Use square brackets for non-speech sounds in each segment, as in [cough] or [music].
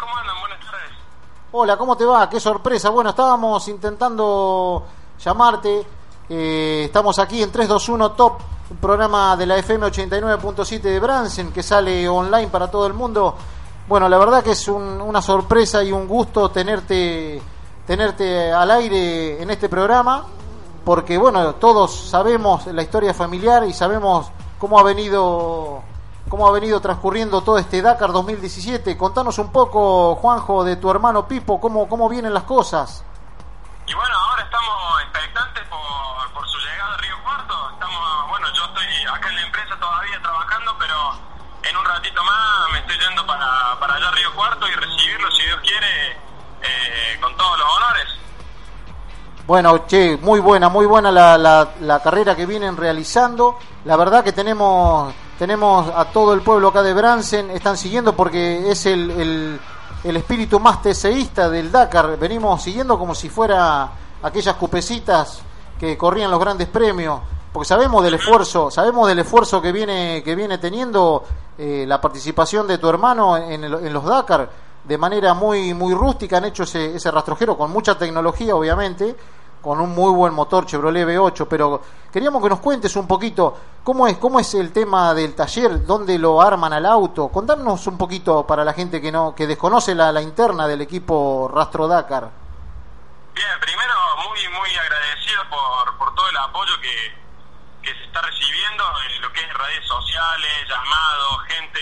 ¿Cómo andan? Buenas tardes. Hola, ¿cómo te va? Qué sorpresa. Bueno, estábamos intentando llamarte. Eh, estamos aquí en 321 Top, un programa de la FM 89.7 de Bransen que sale online para todo el mundo. Bueno, la verdad que es un- una sorpresa y un gusto tenerte, tenerte al aire en este programa, porque bueno, todos sabemos la historia familiar y sabemos cómo ha venido cómo ha venido transcurriendo todo este Dakar 2017. Contanos un poco, Juanjo, de tu hermano Pipo, cómo, cómo vienen las cosas. Y bueno, ahora estamos expectantes por, por su llegada a Río Cuarto. Estamos, bueno, yo estoy acá en la empresa todavía trabajando, pero en un ratito más me estoy yendo para, para allá a Río Cuarto y recibirlo, si Dios quiere, eh, con todos los honores. Bueno, che, muy buena, muy buena la, la, la carrera que vienen realizando. La verdad que tenemos tenemos a todo el pueblo acá de Bransen, están siguiendo porque es el, el, espíritu más teseísta del Dakar. Venimos siguiendo como si fuera aquellas cupecitas que corrían los grandes premios, porque sabemos del esfuerzo, sabemos del esfuerzo que viene que viene teniendo eh, la participación de tu hermano en, el- en los Dakar de manera muy muy rústica han hecho ese, ese rastrojero con mucha tecnología obviamente con un muy buen motor Chevrolet V8 pero queríamos que nos cuentes un poquito cómo es cómo es el tema del taller dónde lo arman al auto. Contarnos un poquito para la gente que no que desconoce la, la interna del equipo Rastro Dakar. Bien, primero muy muy agradecido por, por todo el apoyo que, que se está recibiendo en lo que es redes sociales, llamados, gente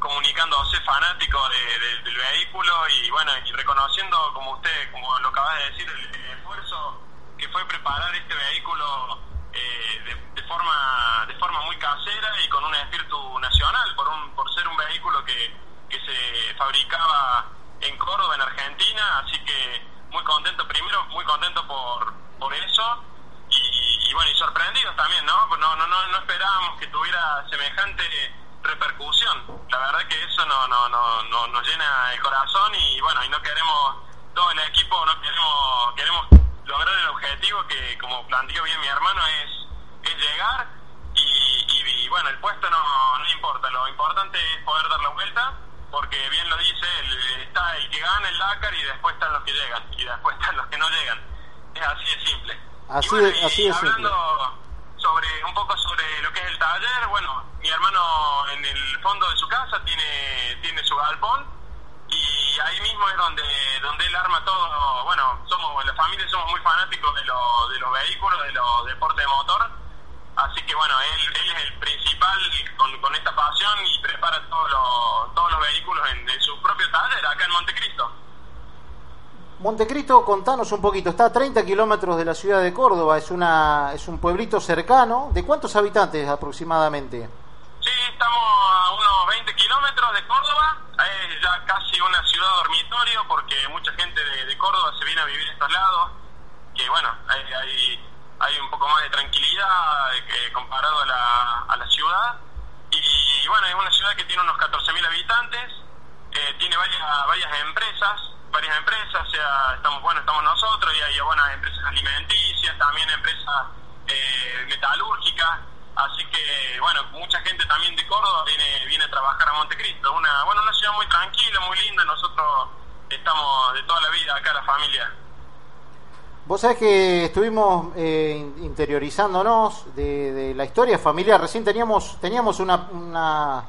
comunicándose fanático de- de- del vehículo y bueno, y reconociendo como usted, como lo acaba de decir, el esfuerzo que fue preparar este vehículo eh, de, forma de forma muy casera y con un espíritu nacional, por, un, por ser un vehículo que, que se fabricaba en Córdoba, en Argentina, así que muy contento, primero muy contento por, por eso y, y bueno, y sorprendidos también, ¿no? No, no, no, no esperábamos que tuviera semejante repercusión. La verdad que eso no, no, no, no- nos llena el corazón y bueno, y no queremos, todo el equipo no queremos, queremos lograr el objetivo que como planteó bien mi hermano es, es llegar y, y- y, bueno, el puesto no, no importa, lo importante es poder dar la vuelta porque bien lo dice, el- está el que gana el Dakar y después están los que llegan y después están los que no llegan. Es así de simple. Así Y bueno, y así de simple. hablando sobre un poco sobre lo que es el taller, bueno, mi hermano en el fondo de su casa tiene tiene su galpón y ahí mismo es donde donde él arma todo, bueno, somos la familia somos muy fanáticos de, lo- de los vehículos, de los deportes de motor, así que bueno, él, él es el principal con, con esta pasión y prepara todos los, todos los vehículos en, en su propio taller acá en Montecristo. Montecristo, contanos un poquito, está a 30 kilómetros de la ciudad de Córdoba, es, una, es un pueblito cercano. ¿De cuántos habitantes aproximadamente? Sí, estamos a unos 20 kilómetros de Córdoba, casi una ciudad dormitorio porque mucha gente de, Córdoba se viene a vivir a estos lados, que bueno, hay, hay, hay un poco más de tranquilidad eh, comparado a la, a la ciudad. Y bueno, es una ciudad que tiene unos 14.000 habitantes, eh, tiene varias, varias empresas, varias empresas, o sea, estamos, bueno, estamos nosotros y hay buenas empresas alimenticias, también empresas eh, metalúrgicas, así que, bueno, mucha gente también de Córdoba viene, viene a trabajar a Montecristo, una, bueno, una ciudad muy tranquila, muy linda, nosotros estamos de toda la vida acá, la familia. Vos sabés que estuvimos eh, in- interiorizándonos de, de la historia familiar. Recién teníamos, teníamos una, una,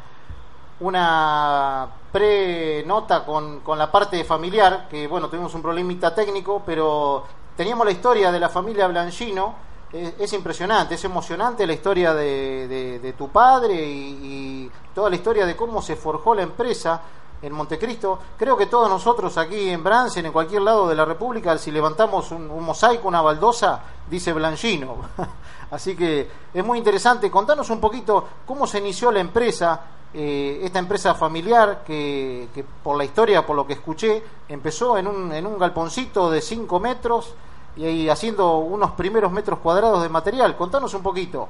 una pre-nota con, con la parte familiar, que bueno, tuvimos un problemita técnico, pero teníamos la historia de la familia Blanchino. Es, es impresionante, es emocionante la historia de, de- tu padre y, toda la historia de cómo se forjó la empresa en Montecristo. Creo que todos nosotros aquí en Bransen, en cualquier lado de la República, si levantamos un, un mosaico, una baldosa, dice Blanchino. [laughs] Así que es muy interesante. Contanos un poquito cómo se inició la empresa, eh, esta empresa familiar que, que por la historia, por lo que escuché, empezó en un, en un galponcito de 5 metros y haciendo unos primeros metros cuadrados de material. Contanos un poquito.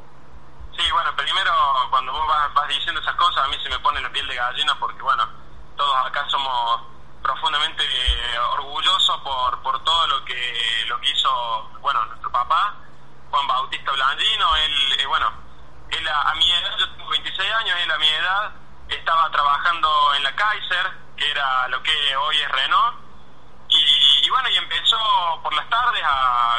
Sí, bueno, primero cuando vos vas, vas diciendo esas cosas a mí se me pone la piel de gallina porque, bueno, todos acá somos profundamente eh, orgullosos por, por todo lo que, lo que hizo, bueno, nuestro papá, Juan Bautista Blandino, él, eh, bueno, él a, a mi edad, yo tengo 26 años, él a mi edad estaba trabajando en la Kaiser, que era lo que hoy es Renault. Y, bueno, y empezó por tardes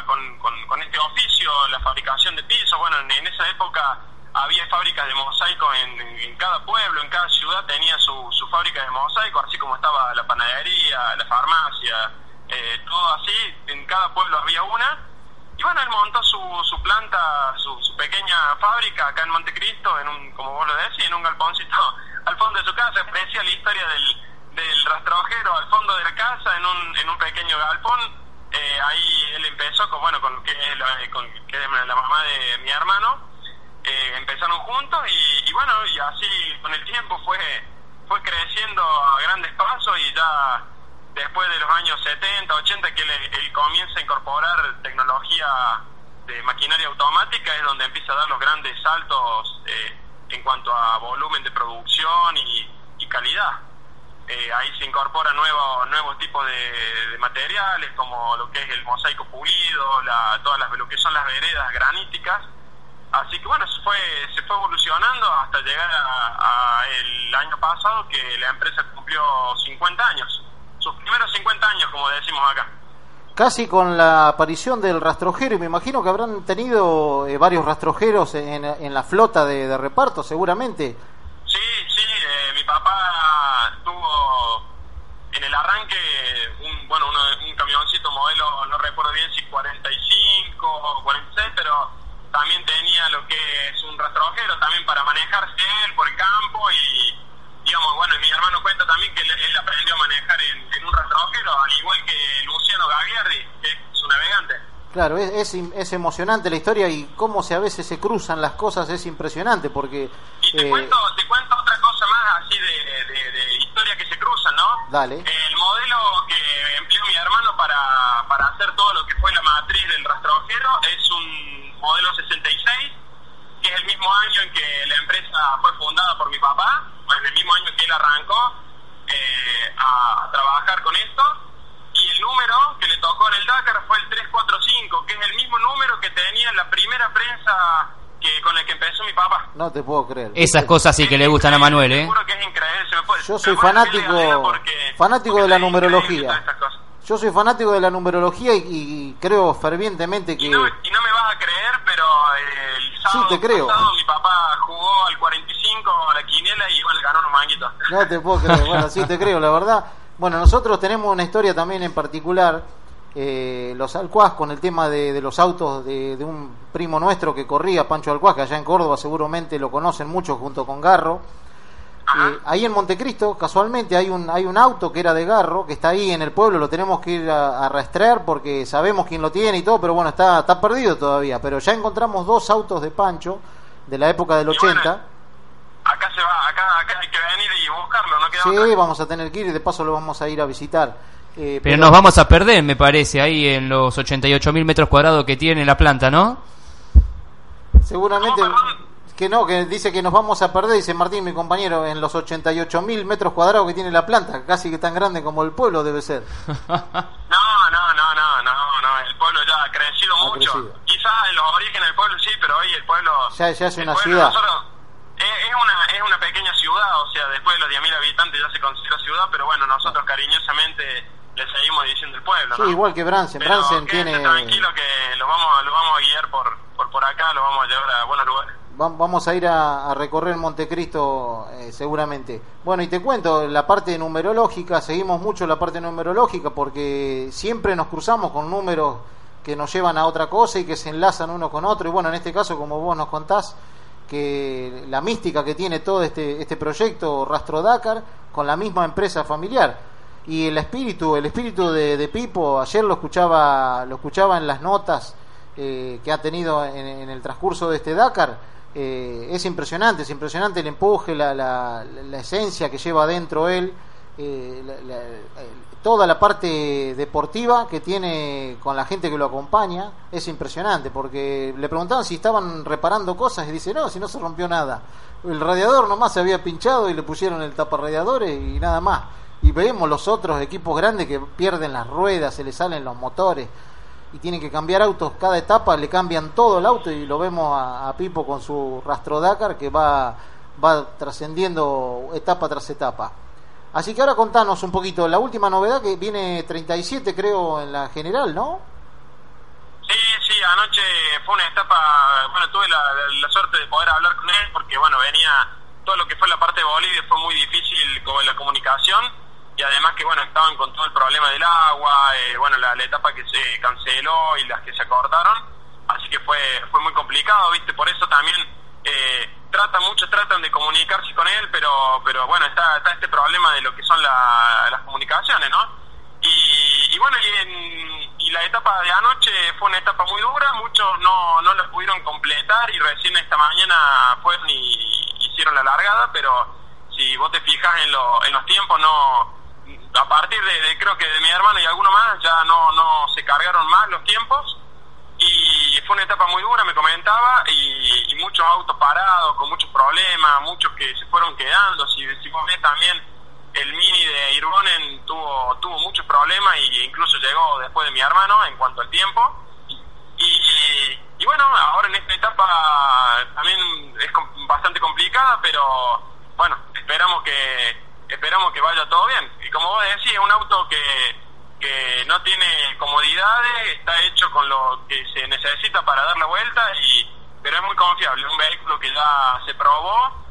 con, con, este oficio, la fabricación de pisos. Bueno, en, esa época había fábricas de mosaico en, cada pueblo, en cada ciudad tenía su, fábrica de mosaico, así como estaba la panadería, la farmacia, eh, todo así, en cada pueblo había una. Y bueno, él montó su, su planta, su, pequeña fábrica acá en Montecristo, en un, como vos lo decís, en un galponcito [laughs] al fondo de su casa. Decía la historia del, del rastrojero al fondo de la casa, en un, en un pequeño galpón. Eh, ahí él empezó con, bueno, con, que, la, con la mamá de mi hermano. Eh, empezaron juntos y, y, bueno, y así con el tiempo fue, fue creciendo a grandes pasos y ya después de los años 70, 80, que él, comienza a incorporar tecnología de maquinaria automática, es donde empieza a dar los grandes saltos eh, en cuanto a volumen de producción y, calidad. Eh, ahí se incorporan nuevos nuevos tipos de, materiales como lo que es el mosaico pulido, la, todas las lo que son las veredas graníticas. Así que bueno, se fue se fue evolucionando hasta llegar a, a el año pasado que la empresa cumplió 50 años sus primeros 50 años, como decimos acá. Casi con la aparición del rastrojero, y me imagino que habrán tenido eh, varios rastrojeros en, en, la flota de, reparto, seguramente. Sí, sí, eh, mi papá tuvo en el arranque un, bueno, un camioncito modelo, no recuerdo bien si 45 o 46, pero también tenía lo que es también para manejarse él por el campo y digamos, bueno, mi hermano cuenta también que él, aprendió a manejar en, un rastrojero, al igual que Luciano Gagliardi, que es un navegante. Claro, es, es, emocionante la historia y cómo se a veces se cruzan las cosas es impresionante porque... Y te, eh, cuento, te cuento otra cosa más así de, de, historia que se cruzan, ¿no? Dale. El modelo que empleó mi hermano para, para hacer todo lo que fue la matriz del rastrojero es un modelo 66, que es el mismo año en que la empresa fue fundada por mi papá en el mismo año que él arrancó eh, a, trabajar con esto. Y el número que le tocó en el Dakar fue el 345, que es el mismo número que tenía en la primera prensa que con el que empezó mi papá. No te puedo creer. Esas cosas sí que le gustan a Manuel, ¿eh? Seguro que es increíble. Yo soy fanático, fanático de la numerología. Yo soy fanático de la numerología y, creo fervientemente que... Y no, me vas a creer, sábado sí, te creo. pasado mi papá jugó al 45 a la quiniela y igual ganó unos manguitos. No te puedo creer, [laughs] bueno, sí te creo, la verdad. Bueno, nosotros tenemos una historia también en particular, eh, los Alcuaz, con el tema de, los autos de, de, un primo nuestro que corría, Pancho Alcuaz, que allá en Córdoba seguramente lo conocen mucho junto con Garro eh, ahí en Montecristo, casualmente, hay un, hay un auto que era de Garro, que está ahí en el pueblo, lo tenemos que ir a, rastrear porque sabemos quién lo tiene y todo, pero bueno, está, está perdido todavía. Pero ya encontramos dos autos de Pancho de la época del 80. acá se va, acá, acá, hay que venir y buscarlo, ¿no queda Sí, vamos a tener que ir y de paso lo vamos a ir a visitar. Eh, pero, nos vamos a perder, me parece, ahí en los 88.000 metros cuadrados que tiene la planta, ¿no? Seguramente que no, que dice que nos vamos a perder, dice Martín, mi compañero, en los 88 mil metros cuadrados que tiene la planta, casi que tan grande como el pueblo debe ser. [laughs] No, no, no, no, no, no, el pueblo ya ha crecido mucho. Quizás en los orígenes del pueblo sí, pero hoy el pueblo... Ya, ya es una ciudad. es, una, es una pequeña ciudad, o sea, después de los 10.000 habitantes ya se considera ciudad, pero bueno, nosotros cariñosamente le seguimos diciendo el pueblo. Sí, igual que Bransen. Bransen tiene... tranquilo que lo vamos, lo vamos a guiar por, por, por acá, lo vamos a llevar a buenos lugares vamos a ir a, recorrer Montecristo eh, seguramente. Bueno, y te cuento, la parte numerológica, seguimos mucho la parte numerológica porque siempre nos cruzamos con números que nos llevan a otra cosa y que se enlazan uno con otro. Y bueno, en este caso, como vos nos contás, que la mística que tiene todo este, este proyecto Rastro Dakar con la misma empresa familiar. Y el espíritu, el espíritu de, Pipo, ayer lo escuchaba, lo escuchaba en las notas eh, que ha tenido en, en el transcurso de este Dakar eh, es impresionante, es impresionante el empuje, la, la, esencia que lleva adentro él, eh, toda la parte deportiva que tiene con la gente que lo acompaña, es impresionante, porque le preguntaban si estaban reparando cosas y dice, no, si no se rompió nada. El radiador nomás se había pinchado y le pusieron el taparradiadores y nada más. Y vemos los otros equipos grandes que pierden las ruedas, se les salen los motores y tienen que cambiar autos cada etapa, le cambian todo el auto y lo vemos a, Pipo con su rastro Dakar que va, va trascendiendo etapa tras etapa. Así que ahora contanos un poquito, la última novedad que viene 37 creo en la general, ¿no? Sí, sí, anoche fue una etapa, bueno, tuve la, suerte de poder hablar con él porque, bueno, venía todo lo que fue la parte de Bolivia fue muy difícil con la comunicación y además que, bueno, estaban con todo el problema del agua, eh, bueno, la, etapa que se canceló y las que se acortaron, así que fue, fue muy complicado, ¿viste? Por eso también eh, tratan, muchos tratan de comunicarse con él, pero, pero bueno, está, está este problema de lo que son las comunicaciones, ¿no? Y, bueno, y, la etapa de anoche fue una etapa muy dura, muchos no, no la pudieron completar y recién esta mañana fueron y hicieron la largada, pero si vos te fijas en, en los tiempos, no a partir de, creo que de mi hermano y alguno más ya no, no se cargaron más los tiempos y fue una etapa muy dura, me comentaba, y, y muchos autos parados, con muchos problemas, muchos que se fueron quedando, si, vos ves también el Mini de Irbonen tuvo, tuvo muchos problemas e incluso llegó después de mi hermano en cuanto al tiempo. Y, y bueno, ahora en esta etapa también es bastante complicada, pero bueno, esperamos que esperamos que vaya todo bien. Y como vos decís, es un auto que, que no tiene comodidades, está hecho con lo que se necesita para dar la vuelta, y pero es muy confiable, un vehículo que ya se probó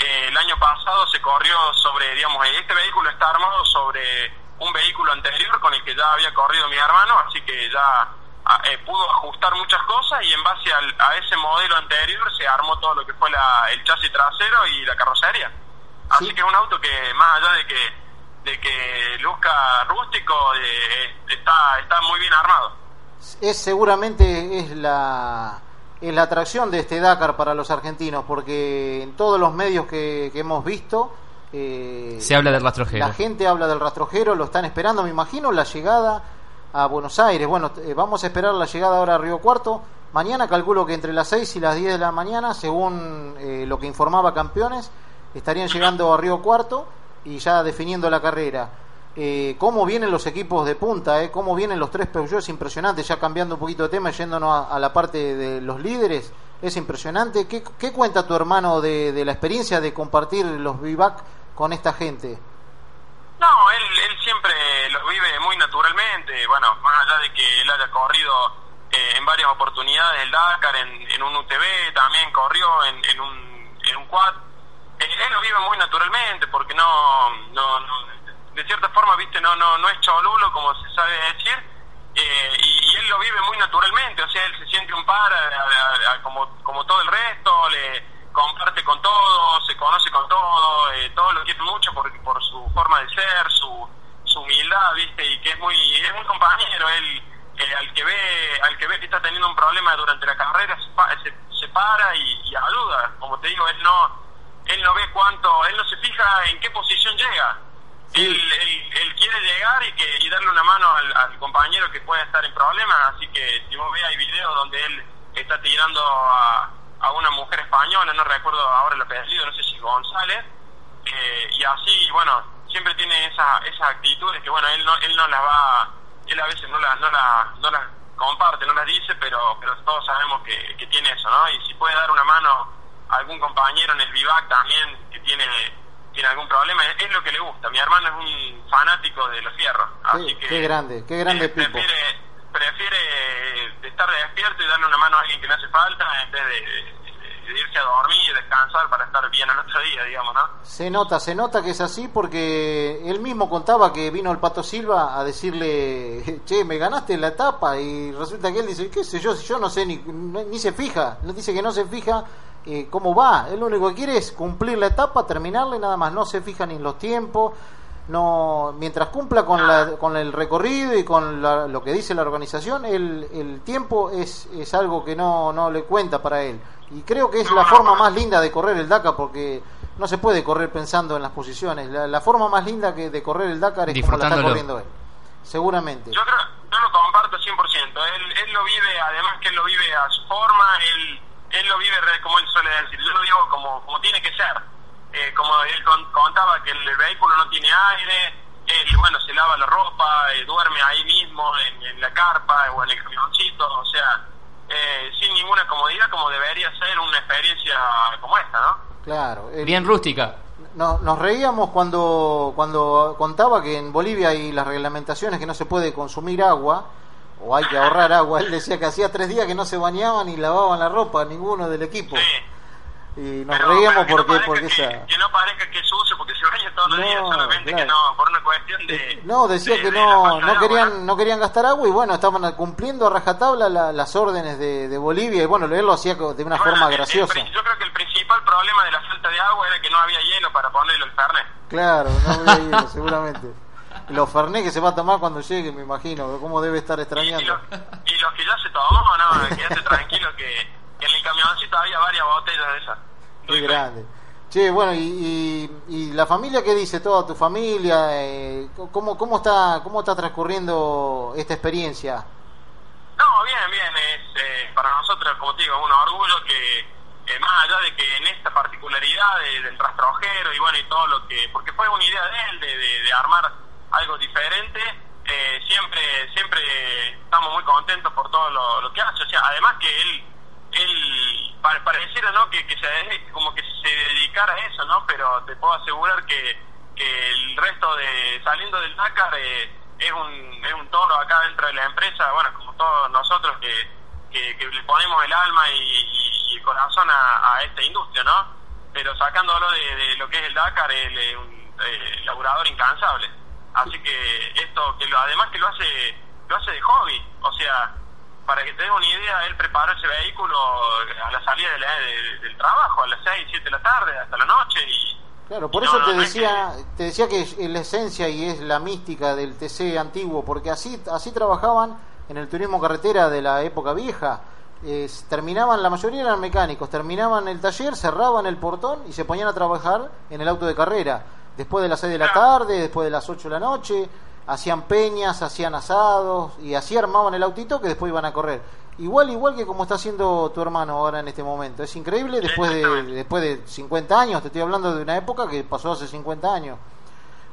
eh, el año pasado se corrió sobre, digamos, este vehículo está armado sobre un vehículo anterior con el que ya había corrido mi hermano, así que ya ah, eh, pudo ajustar muchas cosas y en base a ese modelo anterior se armó todo lo que fue el chasis trasero y la carrocería. Así que es un auto que más allá de que de que luzca rústico eh, está está muy bien armado. Es seguramente es la es la atracción de este Dakar para los argentinos, porque en todos los medios que, hemos visto... Eh, Se habla del rastrojero. La gente habla del rastrojero, lo están esperando, me imagino, la llegada a Buenos Aires. Bueno, eh, vamos a esperar la llegada ahora a Río Cuarto. Mañana calculo que entre las 6 y las 10 de la mañana, según eh, lo que informaba Campeones, estarían llegando a Río Cuarto y ya definiendo la carrera. Eh, cómo vienen los equipos de punta, eh, cómo vienen los tres Peugeot, es impresionante, ya cambiando un poquito de tema, yéndonos a, la parte de los líderes, es impresionante. ¿Qué, cuenta tu hermano de, la experiencia de compartir los vivac con esta gente? No, él, él siempre los vive muy naturalmente, bueno, más allá de que él haya corrido eh, en varias oportunidades el Dakar, en, un UTV, también corrió en, un, en un quad, él, lo vive muy naturalmente porque no, no, no de cierta forma, viste, no, no, no es cholulo, como se sabe decir, eh, y, él lo vive muy naturalmente, o sea, él se siente un par como, como todo el resto, le comparte con todo, se conoce con todo, eh, todo lo quiere mucho por, por su forma de ser, su, su humildad, viste, y que es muy, es muy compañero, él, eh, al que ve, al que ve que está teniendo un problema durante la carrera, se, se, para y ayuda, como te digo, él no, él no ve cuánto, él no se fija en qué posición llega, él, quiere llegar y que y darle una mano al, compañero que pueda estar en problemas, así que si vos ves hay videos donde él está tirando a, a una mujer española, no recuerdo ahora el apellido, no sé si González, eh, y así, bueno, siempre tiene esa, esas actitudes que, bueno, él no, él no las va, él a veces no las, no la, no las comparte, no las dice, pero, pero todos sabemos que, que tiene eso, ¿no? Y si puede dar una mano algún compañero en el vivac también que tiene tiene algún problema, es, lo que le gusta. Mi hermano es un fanático de los fierros. Así que, qué grande, qué grande prefiere, prefiere estar despierto y darle una mano a alguien que le hace falta en vez de, irse a dormir y descansar para estar bien el otro día, digamos, ¿no? Se nota, se nota que es así porque él mismo contaba que vino el Pato Silva a decirle, [laughs] che, me ganaste la etapa y resulta que él dice, qué sé yo, si yo no sé, ni, ni se fija, dice que no se fija eh, cómo va. Él lo único que quiere es cumplir la etapa, terminarla y nada más. No se fija ni en los tiempos. No, mientras cumpla con, la, con el recorrido y con lo que dice la organización, el, el tiempo es, es algo que no, no le cuenta para él. Y creo que es la forma más linda de correr el Dakar porque no se puede correr pensando en las posiciones. La, forma más linda que de correr el Dakar es como la está corriendo él. Seguramente. Yo creo, yo lo comparto 100%. Él, él lo vive, además que él lo vive a su forma, él él lo vive como él suele decir, yo lo digo como, como tiene que ser. Eh, como él contaba que el, vehículo no tiene aire, él, bueno, se lava la ropa, eh, duerme ahí mismo en, la carpa o en el camioncito, o sea, eh, sin ninguna comodidad como debería ser una experiencia como esta, ¿no? Claro. Bien rústica. no- nos reíamos cuando, cuando contaba que en Bolivia hay las reglamentaciones que no se puede consumir agua o hay que ahorrar agua. Él decía que hacía tres días que no se bañaban ni lavaban la ropa, ninguno del equipo. Sí. Y nos Pero- reíamos pero que no porque, porque que, esa... que no parezca que es sucio porque se baña todos los No, días, solamente que claro. no, por una cuestión de... Eh, No, decía de- que no, de no agua, querían, no querían gastar agua y bueno, estaban cumpliendo a rajatabla la- las órdenes de, de Bolivia y bueno, él lo hacía de una Bueno, forma el- el graciosa. pri- yo creo que el principal problema de la falta de agua era que no había hielo para ponerle el fernet. Claro, no había ido, seguramente. Los Fernet que se va a tomar cuando llegue, me imagino, cómo debe estar Y, y extrañando. y los que ya se tomó, no, quédate tranquilo que, que en el camioncito había varias botellas de esas. Qué Muy grande. Che, bueno, y, y, y la familia, ¿qué dice? ¿Toda tu familia? Eh, ¿cómo, cómo, está, ¿Cómo está transcurriendo esta experiencia? No, bien, bien. Es, eh, para nosotros, como te digo, un orgullo que, eh, más allá de que en esta particularidad de- del rastrojero y bueno, y todo lo que. Porque fue una idea de él, de, de- de armar algo diferente. eh, siempre siempre estamos muy contentos por todo lo, que hace. O sea, además que él. él pa- pareciera no que, que se como que se dedicara a eso no pero te puedo asegurar que, que el resto de saliendo del Dakar eh, es un es un toro acá dentro de la empresa bueno como todos nosotros que, que, le ponemos el alma y, y- y el corazón a, a esta industria no pero sacándolo de, de lo que es el Dakar él es un eh, laburador incansable así que esto que lo, además que lo hace lo hace de hobby o sea para que te des una idea, él preparó ese vehículo a la salida de la- de- del trabajo, a las 6, 7 de la tarde, hasta la noche. Y, Claro, por y eso no, te no, no es decía, te decía que es la esencia y es la mística del TC antiguo, porque así, así trabajaban en el turismo carretera de la época vieja. Es- terminaban, la mayoría eran mecánicos, terminaban el taller, cerraban el portón y se ponían a trabajar en el auto de carrera. Después de las 6 de la tarde, después de las 8 de la noche, hacían peñas, hacían asados y así armaban el autito que después iban a correr. Igual, igual que como está haciendo tu hermano ahora en este momento. Es increíble después de, después de 50 años, te estoy hablando de una época que pasó hace 50 años.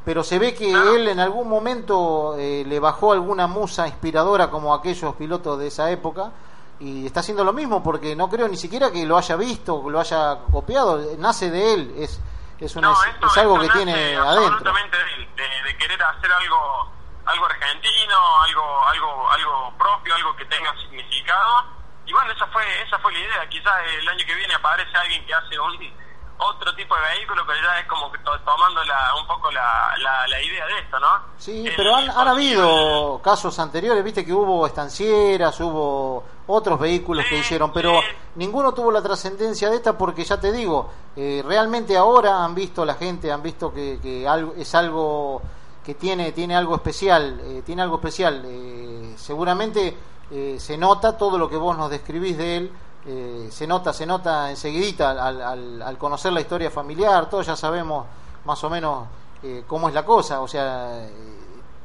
Pero se ve que él en algún momento eh, le bajó alguna musa inspiradora como aquellos pilotos de esa época y está haciendo lo mismo porque no creo ni siquiera que lo haya visto, que lo haya copiado, nace de él, es es, una, no, es, esto- es algo que tiene adentro. absolutamente de, de- de querer hacer algo algo argentino, algo algo algo propio, algo que tenga significado. Y bueno, esa fue esa fue la idea. Quizás el año que viene aparece alguien que hace un otro tipo de vehículo, pero ya es como que to- tomando la, un poco la, la, la idea de esto, ¿no? Sí, El- pero han, han habido casos anteriores, viste que hubo estancieras, hubo otros vehículos que Sí, hicieron, pero sí. ninguno tuvo la trascendencia de esta porque ya te digo, eh, realmente ahora han visto la gente, han visto que, que algo, es algo que tiene, tiene algo especial, eh, tiene algo especial. eh, seguramente eh, se nota todo lo que vos nos describís de él, eh, se nota, se nota enseguidita al, al, al conocer la historia familiar, todos ya sabemos más o menos eh, cómo es la cosa, o sea, eh,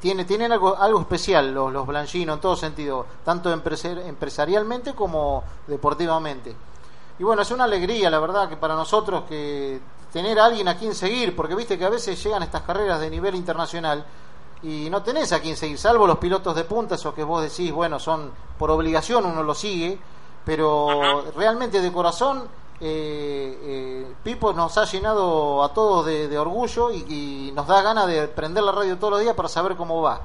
tiene, tienen algo, algo especial los, los Blanchino en todo sentido, tanto empresar- empresarialmente como deportivamente. Y bueno, es una alegría, la verdad, que para nosotros que tener a alguien a quien seguir, porque viste que a veces llegan estas carreras de nivel internacional y no tenés a quien seguir, salvo los pilotos de punta, esos que vos decís, bueno, son por obligación, uno lo sigue, pero realmente de corazón, eh, eh, Pipo nos ha llenado a todos de, de orgullo y, y nos da ganas de prender la radio todos los días para saber cómo va.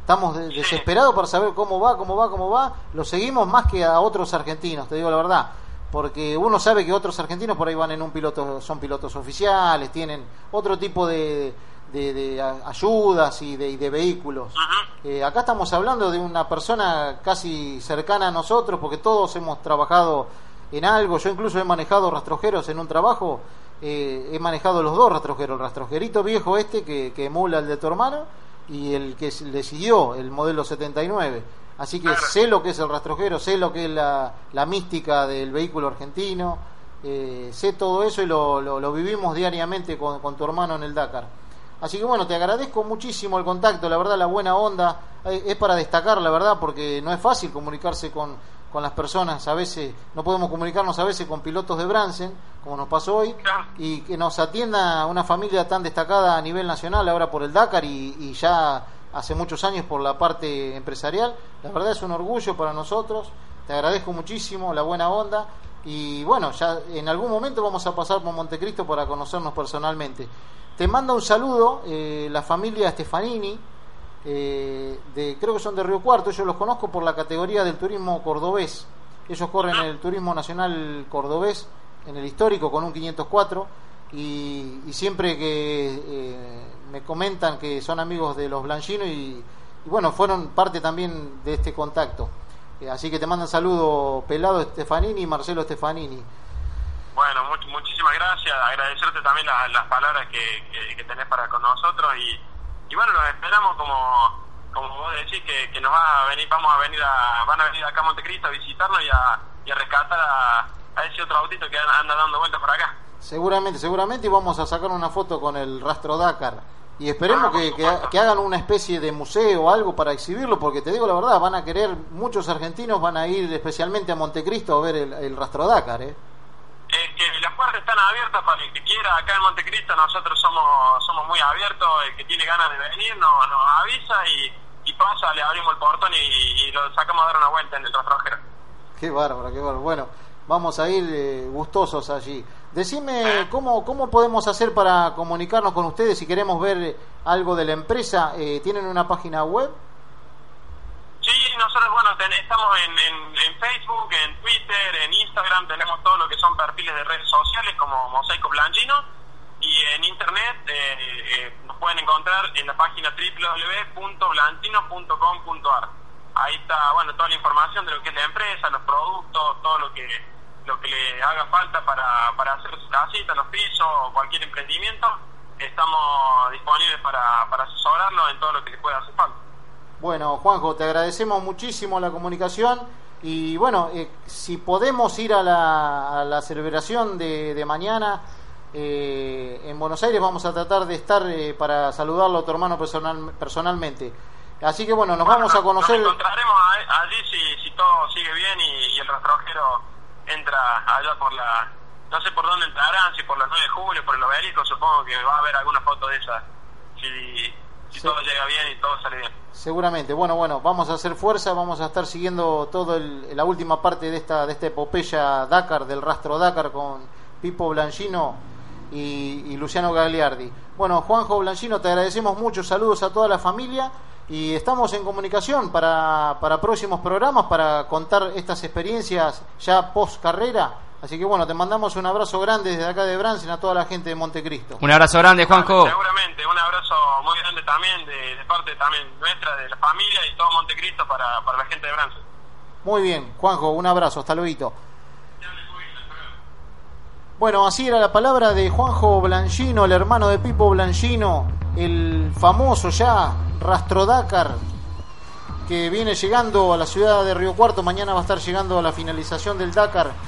Estamos de- desesperados para saber cómo va, cómo va, cómo va. Lo seguimos más que a otros argentinos, te digo la verdad. Porque uno sabe que otros argentinos por ahí van en un piloto, son pilotos oficiales, tienen otro tipo de, de- de a- ayudas y de, y de vehículos. Eh, acá estamos hablando de una persona casi cercana a nosotros, porque todos hemos trabajado en algo. Yo incluso he manejado rastrojeros en un trabajo. eh, he manejado los dos rastrojeros, el rastrojerito viejo este que, que emula el de tu hermano y el que le siguió, el modelo 79. Así que sé lo que es el rastrojero, sé lo que es la, la mística del vehículo argentino, eh, sé todo eso y lo, lo- lo vivimos diariamente con, con tu hermano en el Dakar. Así que bueno, te agradezco muchísimo el contacto, la verdad, la buena onda. Eh, Es para destacar, la verdad, porque no es fácil comunicarse con, con las personas. A veces no podemos comunicarnos a veces con pilotos de Bransen, como nos pasó hoy, y que nos atienda una familia tan destacada a nivel nacional, ahora por el Dakar y, y ya hace muchos años por la parte empresarial. La verdad es un orgullo para nosotros. Te agradezco muchísimo la buena onda. Y bueno, ya en algún momento vamos a pasar por Montecristo para conocernos personalmente. te manda un saludo eh, la familia Stefanini, eh, de, creo que son de Río Cuarto, yo los conozco por la categoría del turismo cordobés. Ellos corren el turismo nacional cordobés en el histórico con un 504 y, siempre que eh, me comentan que son amigos de los Blanchinos y, bueno, fueron parte también de este contacto. Eh, así que te mandan saludo Pelado Stefanini y Marcelo Stefanini. Bueno, muchísimas gracias, agradecerte también las palabras que, que, tenés para con nosotros y, y bueno, los esperamos como como vos decís que, que nos va a venir, vamos a venir a, van a venir acá a Montecristo a visitarnos y a, y a rescatar a, a ese otro autito que anda dando vueltas por acá. Seguramente, seguramente y vamos a sacar una foto con el rastro Dakar. Y esperemos ah, que, que, hagan una especie de museo o algo para exhibirlo, porque te digo la verdad, van a querer, muchos argentinos van a ir especialmente a Montecristo a ver el, rastro Dakar. ¿eh? que las puertas están abiertas para el que quiera acá en Montecristo, nosotros somos somos muy abiertos, el que tiene ganas de venir nos, nos avisa y, y pasa, le abrimos el portón y, lo sacamos a dar una vuelta en el rastrojero. Qué bárbaro, qué bárbaro. Bueno, vamos a ir eh, gustosos allí. Decime eh. cómo, cómo podemos hacer para comunicarnos con ustedes si queremos ver algo de la empresa. Eh, ¿Tienen una página web? Sí, nosotros, bueno, estamos en, en, Facebook, en Twitter, en Instagram, tenemos todo lo que son perfiles de redes sociales como Mosaico Blanchino y en Internet nos pueden encontrar en la página www.blantino.com.ar. Ahí está, bueno, toda la información de lo que es la empresa, los productos, todo lo que lo que le haga falta para, para hacer su casita, los pisos cualquier emprendimiento, estamos disponibles para, para asesorarlo en todo lo que le pueda hacer falta. Bueno, Juanjo, te agradecemos muchísimo la comunicación y bueno, eh, si podemos ir a la, a la celebración de, de mañana eh, en Buenos Aires, vamos a tratar de estar eh, para saludarlo a tu hermano personal, personalmente. Así que bueno, nos vamos a conocer. Nos encontraremos allí si, si todo sigue bien y, el rastrojero entra allá por la. No sé por dónde entrarán, si por las 9 de julio, por el obelisco, supongo que va a haber alguna foto de esa. Si, si todo llega bien y todo sale bien. Seguramente. Bueno, bueno, vamos a hacer fuerza, vamos a estar siguiendo todo la última parte de esta de esta epopeya Dakar, del rastro Dakar con Pipo Blanchino y, y Luciano Gagliardi. Bueno, Juanjo Blanchino, te agradecemos mucho, saludos a toda la familia y estamos en comunicación para, para próximos programas para contar estas experiencias ya post carrera. Así que bueno, te mandamos un abrazo grande desde acá de Bransen a toda la gente de Montecristo. Un abrazo grande, Juanjo. Seguramente, un abrazo muy grande también de, parte también nuestra, de la familia y todo Montecristo para, para la gente de Bransen. Muy bien, Juanjo, un abrazo, hasta luego. Bueno, así era la palabra de Juanjo Blanchino, el hermano de Pipo Blanchino, el famoso ya Rastro Dakar, que viene llegando a la ciudad de Río Cuarto. Mañana va a estar llegando a la finalización del Dakar